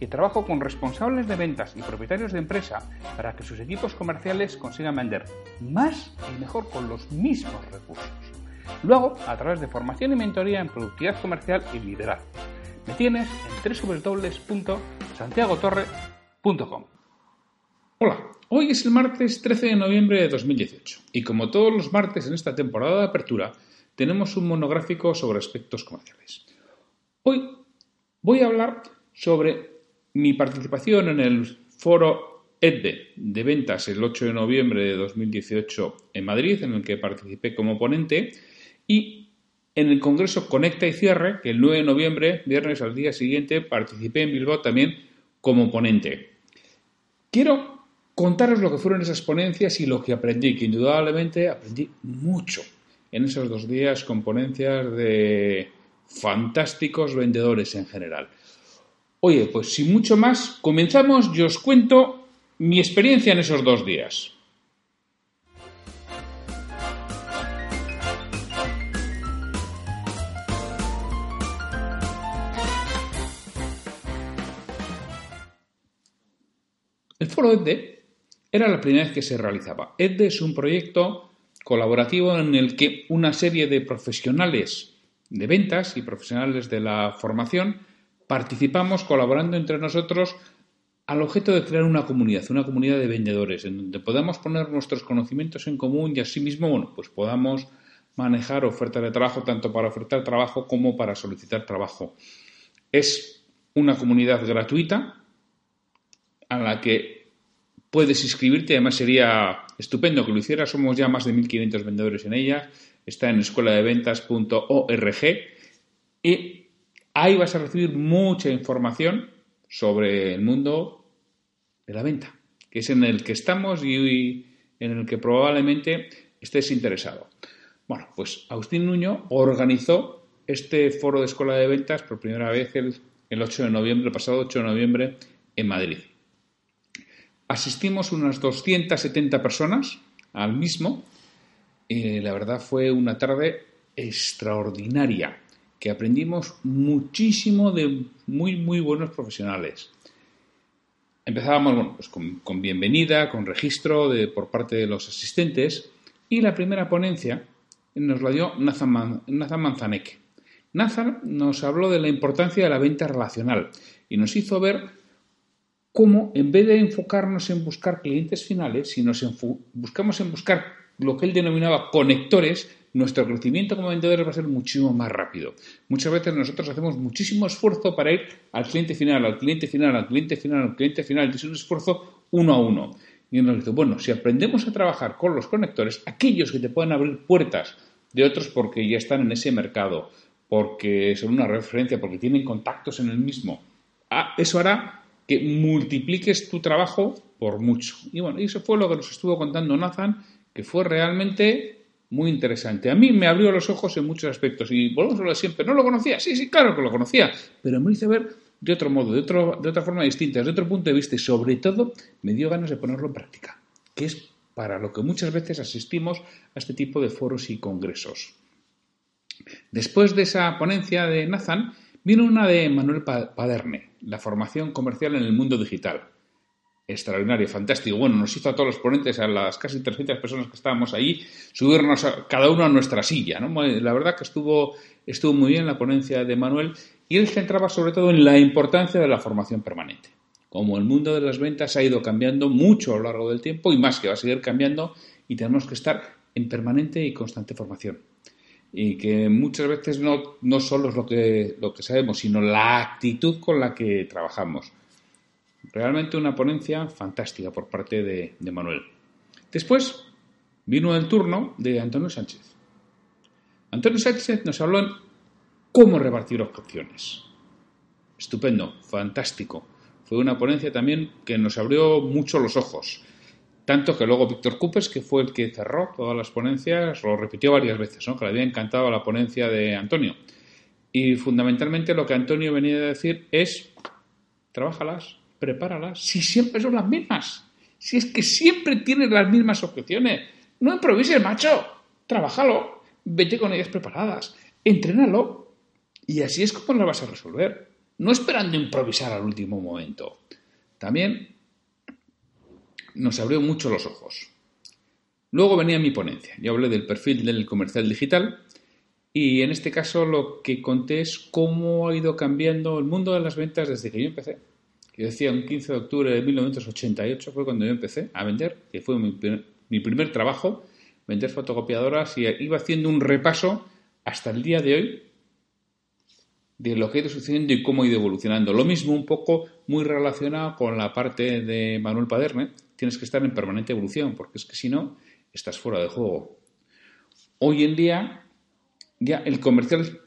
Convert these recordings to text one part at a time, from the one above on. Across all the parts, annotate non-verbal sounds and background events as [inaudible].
que trabajo con responsables de ventas y propietarios de empresa para que sus equipos comerciales consigan vender más y mejor con los mismos recursos. Luego, a través de formación y mentoría en productividad comercial y liderazgo. Me tienes en www.santiagotorre.com. Hola, hoy es el martes 13 de noviembre de 2018 y como todos los martes en esta temporada de apertura, tenemos un monográfico sobre aspectos comerciales. Hoy voy a hablar sobre mi participación en el foro EDDE de ventas el 8 de noviembre de 2018 en Madrid, en el que participé como ponente, y en el Congreso Conecta y Cierre, que el 9 de noviembre, viernes al día siguiente, participé en Bilbao también como ponente. Quiero contaros lo que fueron esas ponencias y lo que aprendí, que indudablemente aprendí mucho en esos dos días con ponencias de fantásticos vendedores en general. Oye, pues sin mucho más, comenzamos y os cuento mi experiencia en esos dos días. El foro EDDE era la primera vez que se realizaba. EDDE es un proyecto colaborativo en el que una serie de profesionales de ventas y profesionales de la formación participamos colaborando entre nosotros al objeto de crear una comunidad, una comunidad de vendedores, en donde podamos poner nuestros conocimientos en común y asimismo, bueno, pues podamos manejar ofertas de trabajo tanto para ofertar trabajo como para solicitar trabajo. Es una comunidad gratuita a la que puedes inscribirte, además sería estupendo que lo hicieras, somos ya más de 1.500 vendedores en ella, está en escueladeventas.org y Ahí vas a recibir mucha información sobre el mundo de la venta, que es en el que estamos y en el que probablemente estés interesado. Bueno, pues Agustín Nuño organizó este foro de escuela de ventas por primera vez el, 8 de noviembre, pasado 8 de noviembre, en Madrid. Asistimos unas 270 personas al mismo la verdad fue una tarde extraordinaria que aprendimos muchísimo de muy, muy buenos profesionales. Empezábamos bueno, pues con, bienvenida, con registro de, por parte de los asistentes y la primera ponencia nos la dio Nathan, Nathan Manzanek. Nathan nos habló de la importancia de la venta relacional y nos hizo ver cómo en vez de enfocarnos en buscar clientes finales, si nos buscamos en buscar lo que él denominaba conectores, nuestro crecimiento como vendedores va a ser muchísimo más rápido. Muchas veces nosotros hacemos muchísimo esfuerzo para ir al cliente final, al cliente final, al cliente final, al cliente final. Es un esfuerzo uno a uno. Y nos dice, bueno, si aprendemos a trabajar con los conectores, aquellos que te pueden abrir puertas de otros porque ya están en ese mercado, porque son una referencia, porque tienen contactos en el mismo, ah, eso hará que multipliques tu trabajo por mucho. Y bueno, eso fue lo que nos estuvo contando Nathan, que fue realmente muy interesante. A mí me abrió los ojos en muchos aspectos y volvemos a de siempre. ¿No lo conocía? Sí, sí, claro que lo conocía, pero me hizo ver de otro modo, de, otro, de otra forma distinta, de otro punto de vista y sobre todo me dio ganas de ponerlo en práctica, que es para lo que muchas veces asistimos a este tipo de foros y congresos. Después de esa ponencia de Nathan, vino una de Manuel Paderne, la formación comercial en el mundo digital extraordinario, fantástico. Bueno, nos hizo a todos los ponentes, a las casi 300 personas que estábamos ahí, subirnos cada uno a nuestra silla. ¿no? La verdad que estuvo, estuvo muy bien la ponencia de Manuel y él centraba sobre todo en la importancia de la formación permanente. Como el mundo de las ventas ha ido cambiando mucho a lo largo del tiempo y más que va a seguir cambiando, y tenemos que estar en permanente y constante formación. Y que muchas veces no, no solo es lo que, lo que sabemos, sino la actitud con la que trabajamos. Realmente una ponencia fantástica por parte de, Manuel. Después vino el turno de Antonio Sánchez. Antonio Sánchez nos habló en cómo repartir objeciones. Estupendo, fantástico. Fue una ponencia también que nos abrió mucho los ojos. Tanto que luego Víctor Cupes, que fue el que cerró todas las ponencias, lo repitió varias veces, ¿no? que le había encantado la ponencia de Antonio. Y fundamentalmente lo que Antonio venía a decir es, trabájalas, prepáralas, si siempre son las mismas. Si es que siempre tienes las mismas objeciones. No improvises, macho. Trabájalo. Vete con ellas preparadas. Entrénalo. Y así es como lo vas a resolver. No esperando improvisar al último momento. También nos abrió mucho los ojos. Luego venía mi ponencia. Yo hablé del perfil del comercial digital y en este caso lo que conté es cómo ha ido cambiando el mundo de las ventas desde que yo empecé. Yo decía, un 15 de octubre de 1988 fue cuando yo empecé a vender, que fue mi primer, mi primer trabajo, vender fotocopiadoras y iba haciendo un repaso hasta el día de hoy de lo que ha ido sucediendo y cómo ha ido evolucionando. Lo mismo un poco muy relacionado con la parte de Manuel Paderne, tienes que estar en permanente evolución, porque es que si no, estás fuera de juego. Hoy en día, ya el comercial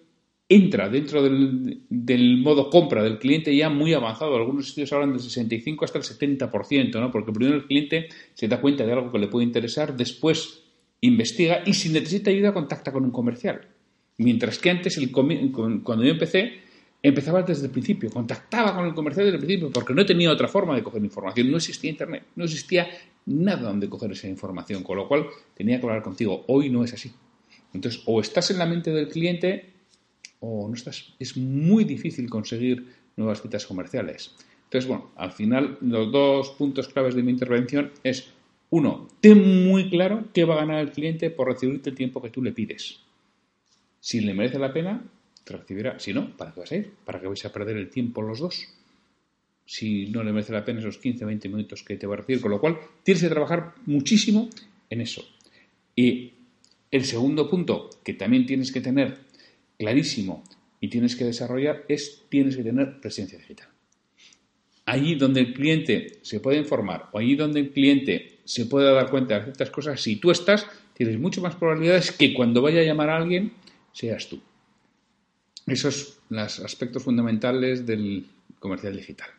entra dentro del, modo compra del cliente ya muy avanzado. Algunos estudios hablan del 65 hasta el 70%, ¿no? porque primero el cliente se da cuenta de algo que le puede interesar, después investiga y si necesita ayuda contacta con un comercial. Mientras que antes, el, cuando yo empecé, empezaba desde el principio, contactaba con el comercial desde el principio, porque no tenía otra forma de coger información, no existía Internet, no existía nada donde coger esa información, con lo cual tenía que hablar contigo. Hoy no es así. Entonces, o estás en la mente del cliente o no estás. Es muy difícil conseguir nuevas citas comerciales. Entonces, bueno, al final los dos puntos claves de mi intervención es, uno, ten muy claro qué va a ganar el cliente por recibirte el tiempo que tú le pides. Si le merece la pena, te recibirá. Si no, ¿para qué vas a ir? ¿Para qué vais a perder el tiempo los dos? Si no le merece la pena esos 15, 20 minutos que te va a recibir. Con lo cual, tienes que trabajar muchísimo en eso. Y el segundo punto que también tienes que tener clarísimo y tienes que desarrollar es tienes que tener presencia digital. Allí donde el cliente se puede informar o allí donde el cliente se puede dar cuenta de ciertas cosas, si tú estás, tienes mucho más probabilidades que cuando vaya a llamar a alguien seas tú. Esos son los aspectos fundamentales del comercial digital.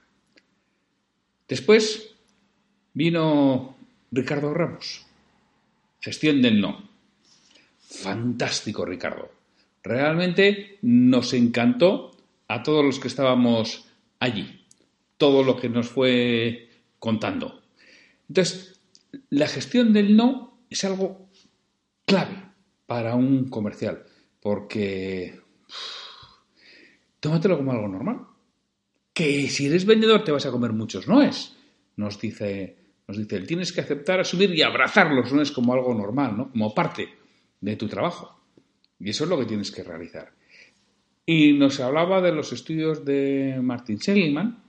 Después vino Ricardo Ramos, gestión del no. Fantástico, Ricardo. Realmente nos encantó a todos los que estábamos allí, todo lo que nos fue contando. Entonces, la gestión del no es algo clave para un comercial, porque tómatelo como algo normal. Que si eres vendedor te vas a comer muchos noes, nos dice, nos dice él. Tienes que aceptar, asumir y abrazar los noes como algo normal, ¿no? como parte de tu trabajo. Y eso es lo que tienes que realizar. Y nos hablaba de los estudios de Martin Seligman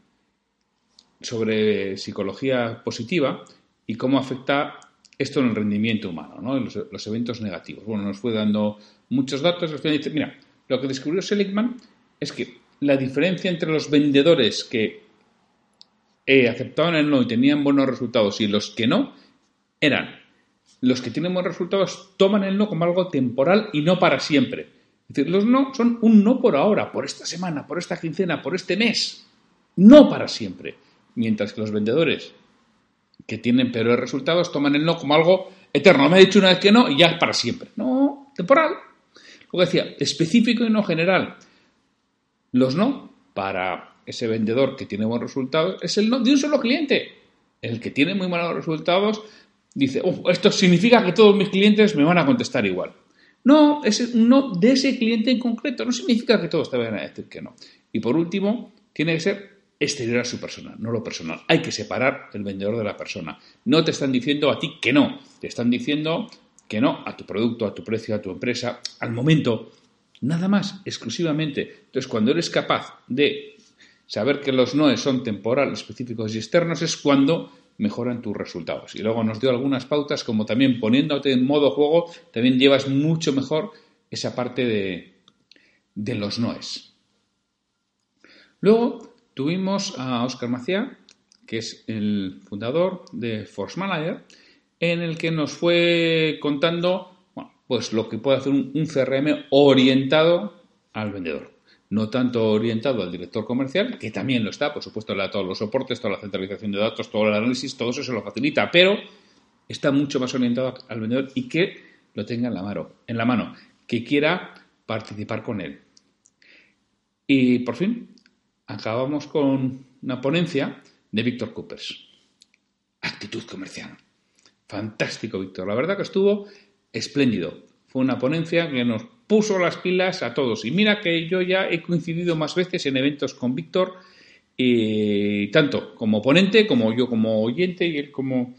sobre psicología positiva y cómo afecta esto en el rendimiento humano, ¿no? en los, eventos negativos. Bueno, nos fue dando muchos datos. Mira, lo que descubrió Seligman es que la diferencia entre los vendedores que eh, aceptaban el no y tenían buenos resultados y los que no eran los que tienen buenos resultados toman el no como algo temporal y no para siempre. Es decir, los no son un no por ahora, por esta semana, por esta quincena, por este mes, no para siempre. Mientras que los vendedores que tienen peores resultados toman el no como algo eterno. Me ha dicho una vez que no y ya es para siempre. No, temporal. Lo que decía, específico y no general. Los no, para ese vendedor que tiene buenos resultados, es el no de un solo cliente. El que tiene muy malos resultados dice, esto significa que todos mis clientes me van a contestar igual. No, es no de ese cliente en concreto. No significa que todos te vayan a decir que no. Y por último, tiene que ser exterior a su persona, no lo personal. Hay que separar el vendedor de la persona. No te están diciendo a ti que no, te están diciendo que no a tu producto, a tu precio, a tu empresa, al momento, nada más, exclusivamente. Entonces, cuando eres capaz de saber que los noes son temporales, específicos y externos, es cuando mejoran tus resultados. Y luego nos dio algunas pautas como también poniéndote en modo juego, también llevas mucho mejor esa parte de, de los noes. Luego tuvimos a Oscar Maciá, que es el fundador de Force Manager, en el que nos fue contando pues lo que puede hacer un, CRM orientado al vendedor. No tanto orientado al director comercial, que también lo está, por supuesto, le da todos los soportes, toda la centralización de datos, todo el análisis, todo eso se lo facilita, pero está mucho más orientado al vendedor y que lo tenga en la mano, en la mano que quiera participar con él. Y por fin, acabamos con una ponencia de Víctor Coopers. Actitud comercial. Fantástico, Víctor. La verdad que estuvo espléndido. Una ponencia que nos puso las pilas a todos. Y mira que yo ya he coincidido más veces en eventos con Víctor, tanto como ponente, como yo como oyente y él como,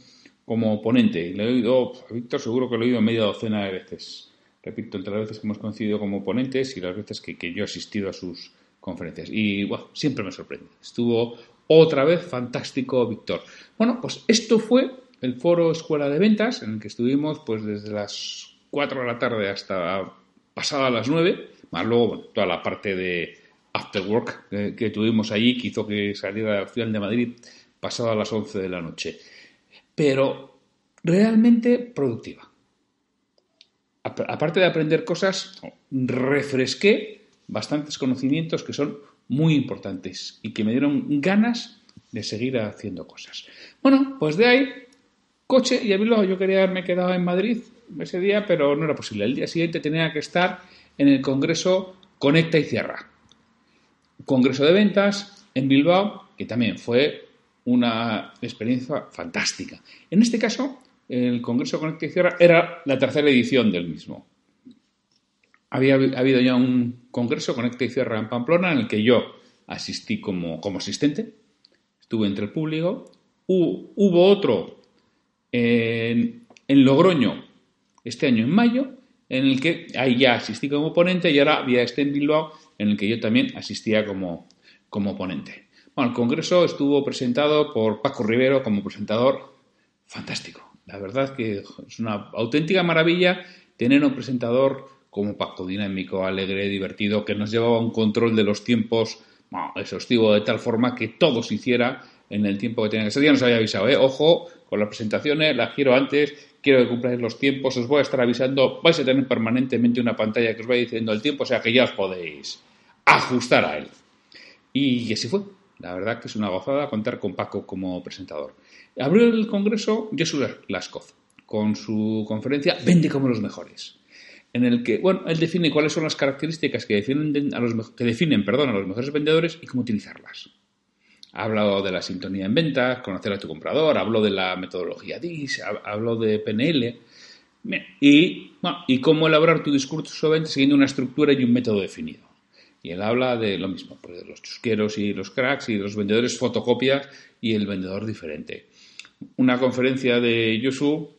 como ponente. Le he oído, a Víctor seguro que lo he oído media docena de veces. Repito, entre las veces que hemos coincidido como ponentes y las veces que, yo he asistido a sus conferencias. Y bueno, siempre me sorprende. Estuvo otra vez fantástico, Víctor. Bueno, pues esto fue el foro Escuela de Ventas, en el que estuvimos pues desde las 4 de la tarde hasta pasada las 9, más luego toda la parte de after work que, tuvimos allí, que hizo que saliera la ciudad de Madrid pasada las 11 de la noche. Pero realmente productiva. Aparte de aprender cosas, refresqué bastantes conocimientos que son muy importantes y que me dieron ganas de seguir haciendo cosas. Bueno, pues de ahí coche y a. Yo quería haberme quedado en Madrid ese día, pero no era posible. El día siguiente tenía que estar en el Congreso Conecta y Cierra. Congreso de ventas en Bilbao, que también fue una experiencia fantástica. En este caso, el Congreso Conecta y Cierra era la tercera edición del mismo. Había habido ya un Congreso Conecta y Cierra en Pamplona en el que yo asistí como, como asistente, estuve entre el público. Hubo otro en, Logroño este año en mayo, en el que ahí ya asistí como ponente y ahora había este en Bilbao en el que yo también asistía como, como ponente. Bueno, el congreso estuvo presentado por Paco Rivero como presentador fantástico. La verdad que es una auténtica maravilla tener un presentador como Paco, dinámico, alegre, divertido, que nos llevaba un control de los tiempos bueno, exhaustivo de tal forma que todo se hiciera en el tiempo que tenía que ser. Nos había avisado, ¿eh? ojo, con las presentaciones, las quiero antes, quiero que cumpláis los tiempos, os voy a estar avisando, vais a tener permanentemente una pantalla que os va diciendo el tiempo, o sea que ya os podéis ajustar a él. Y así fue. La verdad que es una gozada contar con Paco como presentador. Abrió el congreso Joshua Laskov con su conferencia Vende como los mejores, en el que, bueno, él define cuáles son las características que definen que definen, perdón, a los mejores vendedores y cómo utilizarlas. Hablo de la sintonía en ventas, conocer a tu comprador, hablo de la metodología DIS, hablo de PNL y, cómo elaborar tu discurso de ventas siguiendo una estructura y un método definido. Y él habla de lo mismo, pues de los chusqueros y los cracks y los vendedores fotocopias y el vendedor diferente. Una conferencia de Yosu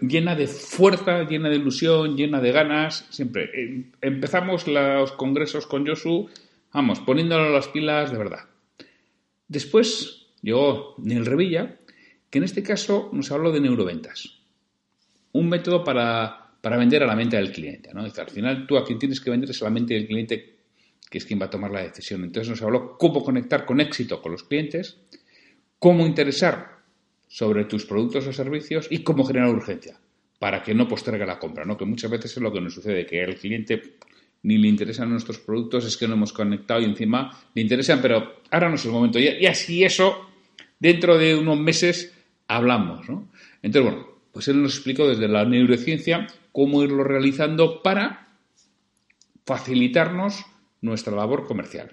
llena de fuerza, llena de ilusión, llena de ganas. Siempre em, empezamos los congresos con Yosu, vamos, poniéndolo las pilas de verdad. Después llegó Neil Revilla, que en este caso nos habló de neuroventas. Un método para, vender a la mente del cliente. ¿no? al final tú a quien tienes que vender es a la mente del cliente, que es quien va a tomar la decisión. Entonces nos habló cómo conectar con éxito con los clientes, cómo interesar sobre tus productos o servicios y cómo generar urgencia para que no postergue la compra, ¿no? Que muchas veces es lo que nos sucede, que el cliente ni le interesan nuestros productos, es que no hemos conectado y encima le interesan, pero ahora no es el momento. Y, así eso, dentro de unos meses, hablamos. Entonces, bueno, pues él nos explicó desde la neurociencia cómo irlo realizando para facilitarnos nuestra labor comercial.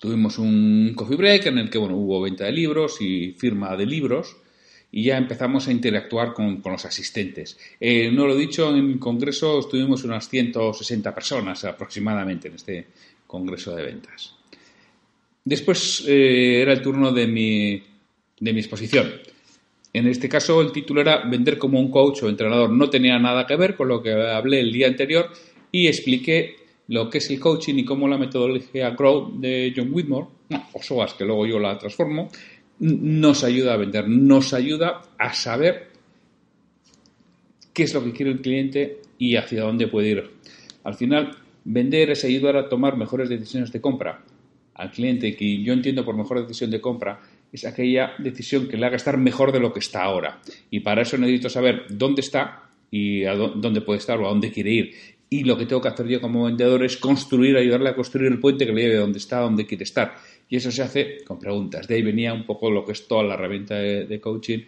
Tuvimos un coffee break en el que bueno, hubo venta de libros y firma de libros y ya empezamos a interactuar con, los asistentes. Eh, no lo he dicho, en el congreso estuvimos unas 160 personas aproximadamente en este congreso de ventas. Después eh, era el turno de mi, de mi exposición. En este caso el título era Vender como un coach o entrenador. No tenía nada que ver con lo que hablé el día anterior y expliqué lo que es el coaching y cómo la metodología Grow de John Whitmore, o SOAS, que luego yo la transformo, nos ayuda a vender, nos ayuda a saber qué es lo que quiere el cliente y hacia dónde puede ir. Al final, vender es ayudar a tomar mejores decisiones de compra al cliente, que yo entiendo por mejor decisión de compra, es aquella decisión que le haga estar mejor de lo que está ahora. Y para eso necesito saber dónde está y a dónde puede estar o a dónde quiere ir. Y lo que tengo que hacer yo como vendedor es construir, ayudarle a construir el puente que le lleve a dónde está, a dónde quiere estar. Y eso se hace con preguntas. De ahí venía un poco lo que es toda la herramienta de, coaching,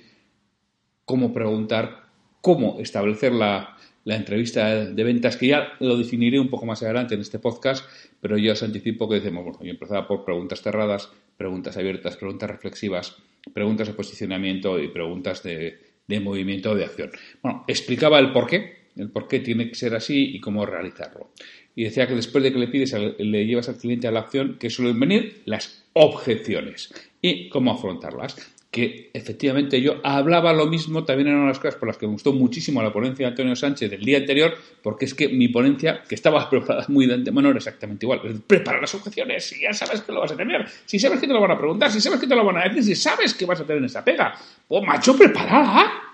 cómo preguntar, cómo establecer la, entrevista de ventas, que ya lo definiré un poco más adelante en este podcast, pero yo os anticipo que decimos, bueno, yo empezaba por preguntas cerradas, preguntas abiertas, preguntas reflexivas, preguntas de posicionamiento y preguntas de, de movimiento de acción. Bueno, explicaba el por qué, el por qué tiene que ser así y cómo realizarlo. Y decía que después de que le pides, le llevas al cliente a la acción, que suelen venir las objeciones y cómo afrontarlas. Que efectivamente yo hablaba lo mismo, también eran las cosas por las que me gustó muchísimo la ponencia de Antonio Sánchez del día anterior, porque es que mi ponencia, que estaba [laughs] preparada muy de antemano, era exactamente igual. Prepara las objeciones, y ya sabes que lo vas a tener, si sabes que te lo van a preguntar, si sabes que te lo van a decir, si sabes que vas a tener esa pega. Pues macho, preparada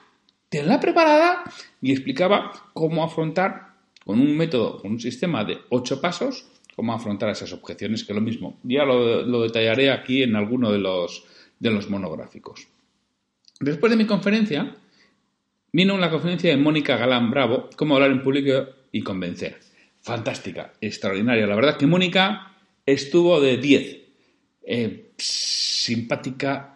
tenla preparada y explicaba cómo afrontar con un método, con un sistema de ocho pasos, cómo afrontar esas objeciones, que lo mismo. Ya lo, detallaré aquí en alguno de los, de los monográficos. Después de mi conferencia, vino una conferencia de Mónica Galán Bravo, cómo hablar en público y convencer. Fantástica, extraordinaria. La verdad que Mónica estuvo de 10. Eh, simpática,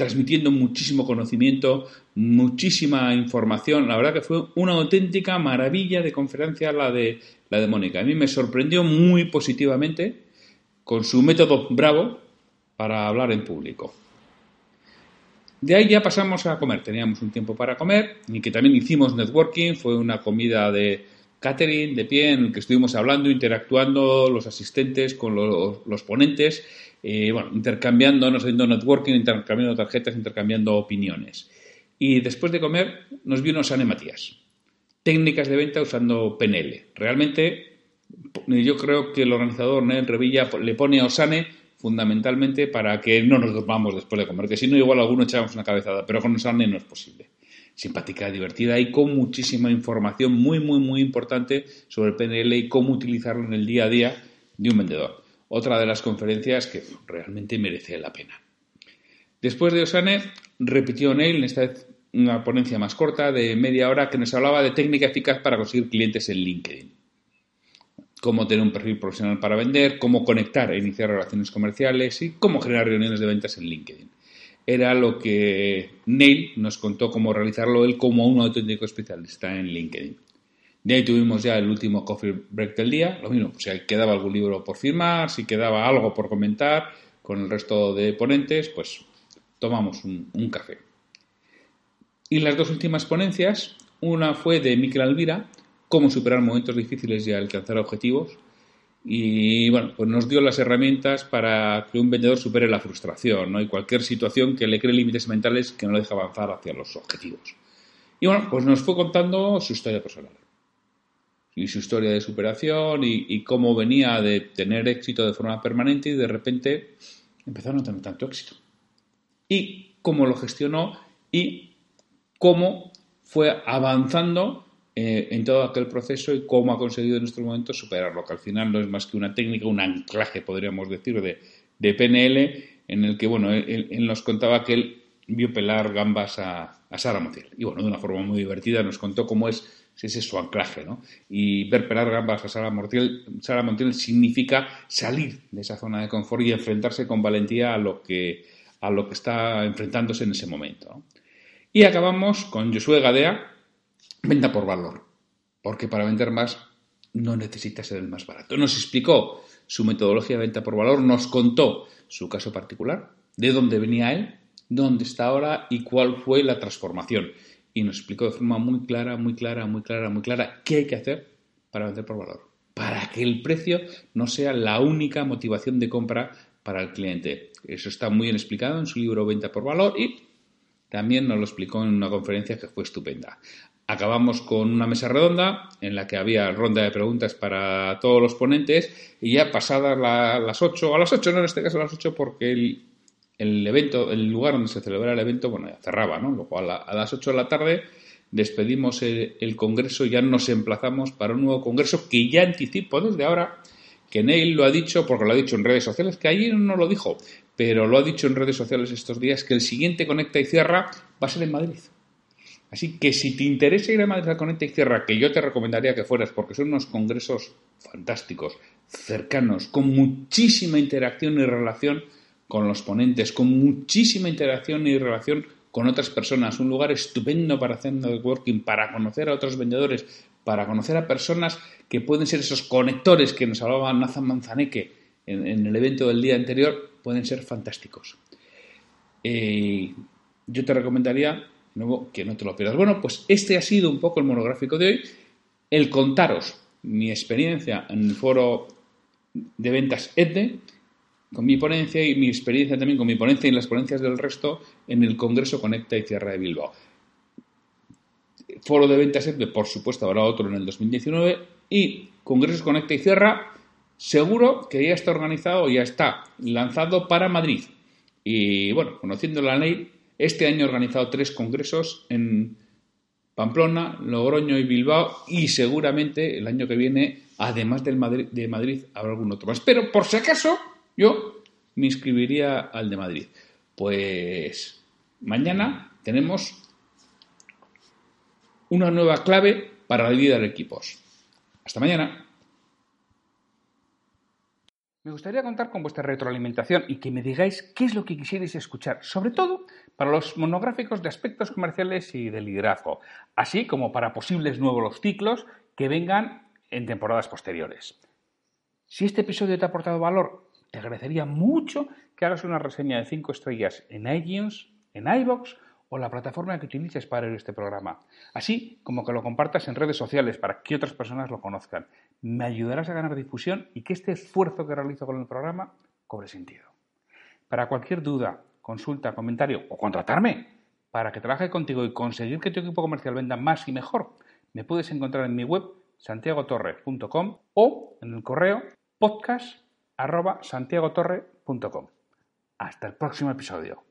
transmitiendo muchísimo conocimiento, muchísima información. La verdad que fue una auténtica maravilla de conferencia la de, la de Mónica. A mí me sorprendió muy positivamente con su método bravo para hablar en público. De ahí ya pasamos a comer. Teníamos un tiempo para comer y que también hicimos networking. Fue una comida de catering de pie en el que estuvimos hablando, interactuando los asistentes con los, los ponentes eh, bueno, intercambiando, haciendo networking, intercambiando tarjetas, intercambiando opiniones. Y después de comer nos vino Sane Matías. Técnicas de venta usando PNL. Realmente yo creo que el organizador Nel Revilla le pone a Osane fundamentalmente para que no nos dormamos después de comer, que si no igual alguno echamos una cabezada, pero con Osane no es posible. Simpática, divertida y con muchísima información muy, muy, muy importante sobre PNL y cómo utilizarlo en el día a día de un vendedor otra de las conferencias que realmente merece la pena. Después de Osane, repitió Neil, en esta vez una ponencia más corta de media hora que nos hablaba de técnica eficaz para conseguir clientes en LinkedIn. Cómo tener un perfil profesional para vender, cómo conectar e iniciar relaciones comerciales y cómo generar reuniones de ventas en LinkedIn. Era lo que Neil nos contó cómo realizarlo él como un auténtico especialista en LinkedIn. De ahí tuvimos ya el último coffee break del día. Lo mismo, si quedaba algún libro por firmar, si quedaba algo por comentar con el resto de ponentes, pues tomamos un, café. Y las dos últimas ponencias, una fue de Miquel Alvira, cómo superar momentos difíciles y alcanzar objetivos. Y bueno, pues nos dio las herramientas para que un vendedor supere la frustración ¿no? y cualquier situación que le cree límites mentales que no le deja avanzar hacia los objetivos. Y bueno, pues nos fue contando su historia personal y su historia de superación y, cómo venía de tener éxito de forma permanente y de repente empezó a tener tanto éxito. Y cómo lo gestionó y cómo fue avanzando eh, en todo aquel proceso y cómo ha conseguido en estos momentos superarlo, que al final no es más que una técnica, un anclaje, podríamos decir, de, de PNL, en el que, bueno, él, nos contaba que él vio pelar gambas a, a Sara Montiel. Y bueno, de una forma muy divertida nos contó cómo es ese es su anclaje, ¿no? Y ver pelar gambas a Sara Montiel, Sara Montiel significa salir de esa zona de confort y enfrentarse con valentía a lo que, a lo que está enfrentándose en ese momento. Y acabamos con Josué Gadea, venta por valor, porque para vender más no necesita ser el más barato. Nos explicó su metodología de venta por valor, nos contó su caso particular, de dónde venía él, dónde está ahora y cuál fue la transformación y nos explicó de forma muy clara, muy clara, muy clara, muy clara qué hay que hacer para vender por valor. Para que el precio no sea la única motivación de compra para el cliente. Eso está muy bien explicado en su libro Venta por Valor y también nos lo explicó en una conferencia que fue estupenda. Acabamos con una mesa redonda en la que había ronda de preguntas para todos los ponentes y ya pasadas las 8, a las 8 no en este caso a las 8 porque el, el evento, el lugar donde se celebraba el evento, bueno, ya cerraba, ¿no? Luego a, a las 8 de la tarde despedimos el, congreso y ya nos emplazamos para un nuevo congreso que ya anticipo desde ahora que Neil lo ha dicho, porque lo ha dicho en redes sociales, que ayer no lo dijo, pero lo ha dicho en redes sociales estos días, que el siguiente Conecta y Cierra va a ser en Madrid. Así que si te interesa ir a Madrid Conecta Cierra, que yo te recomendaría que fueras, porque son unos congresos fantásticos, cercanos, con muchísima interacción y relación con los ponentes, con muchísima interacción y relación con otras personas, un lugar estupendo para hacer networking, para conocer a otros vendedores, para conocer a personas que pueden ser esos conectores que nos hablaba Nathan Manzaneque en, el evento del día anterior, pueden ser fantásticos. Eh, yo te recomendaría, nuevo, que no te lo pierdas. Bueno, pues este ha sido un poco el monográfico de hoy, el contaros mi experiencia en el foro de ventas EDE, con mi ponencia y mi experiencia también con mi ponencia y las ponencias del resto en el Congreso Conecta y Tierra de Bilbao. Foro de ventas EDE, por supuesto, habrá otro en el 2019 y Congresos Conecta y Cierra seguro que ya está organizado, ya está lanzado para Madrid. Y bueno, conociendo la ley, este año he organizado tres congresos en Pamplona, Logroño y Bilbao y seguramente el año que viene, además del de Madrid, habrá algún otro más. Pero por si acaso, yo me inscribiría al de Madrid. Pues mañana tenemos una nueva clave para liderar equipos. Hasta mañana. Me gustaría contar con vuestra retroalimentación y que me digáis qué es lo que quisierais escuchar, sobre todo para los monográficos de aspectos comerciales y de liderazgo, así como para posibles nuevos ciclos que vengan en temporadas posteriores. Si este episodio te ha aportado valor, te agradecería mucho que hagas una reseña de 5 estrellas en iTunes, en iBox o la plataforma que utilices para ver este programa, así como que lo compartas en redes sociales para que otras personas lo conozcan. Me ayudarás a ganar difusión y que este esfuerzo que realizo con el programa cobre sentido. Para cualquier duda, consulta, comentario o contratarme para que trabaje contigo y conseguir que tu equipo comercial venda más y mejor, me puedes encontrar en mi web santiagotorre.com o en el correo podcast santiagotorre.com. Hasta el próximo episodio.